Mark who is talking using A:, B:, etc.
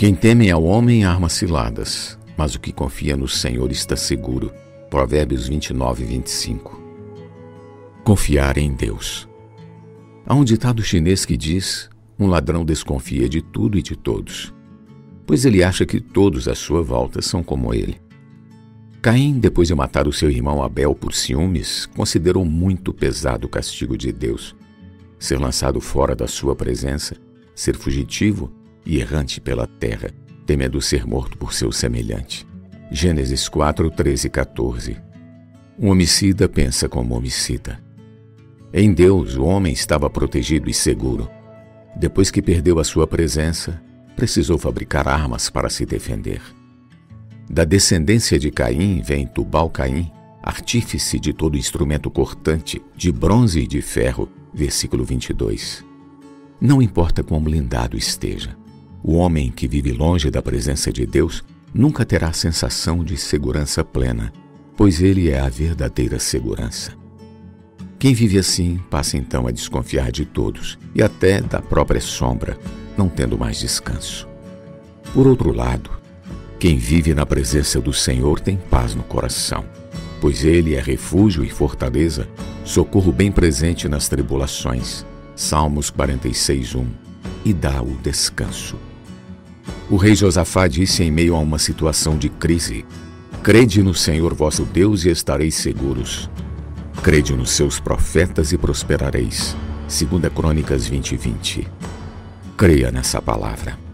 A: Quem teme ao homem arma ciladas, mas o que confia no Senhor está seguro. Provérbios 29, 25. Confiar em Deus. Há um ditado chinês que diz: um ladrão desconfia de tudo e de todos, pois ele acha que todos à sua volta são como ele. Caim, depois de matar o seu irmão Abel por ciúmes, considerou muito pesado o castigo de Deus. Ser lançado fora da sua presença, ser fugitivo e errante pela terra, temendo ser morto por seu semelhante. Gênesis 4, 13 e 14. Um homicida pensa como homicida. Em Deus, o homem estava protegido e seguro. Depois que perdeu a sua presença, precisou fabricar armas para se defender. Da descendência de Caim vem Tubal-Caim, artífice de todo instrumento cortante, de bronze e de ferro. Versículo 22. Não importa quão blindado esteja, o homem que vive longe da presença de Deus nunca terá sensação de segurança plena, pois ele é a verdadeira segurança. Quem vive assim passa então a desconfiar de todos e até da própria sombra, não tendo mais descanso. Por outro lado, quem vive na presença do Senhor tem paz no coração, pois ele é refúgio e fortaleza, socorro bem presente nas tribulações. Salmos 46:1 e dá o descanso. O rei Josafá disse em meio a uma situação de crise: Crede no Senhor vosso Deus e estareis seguros. Crede nos seus profetas e prosperareis. 2 Crônicas 20, 20. Creia nessa palavra.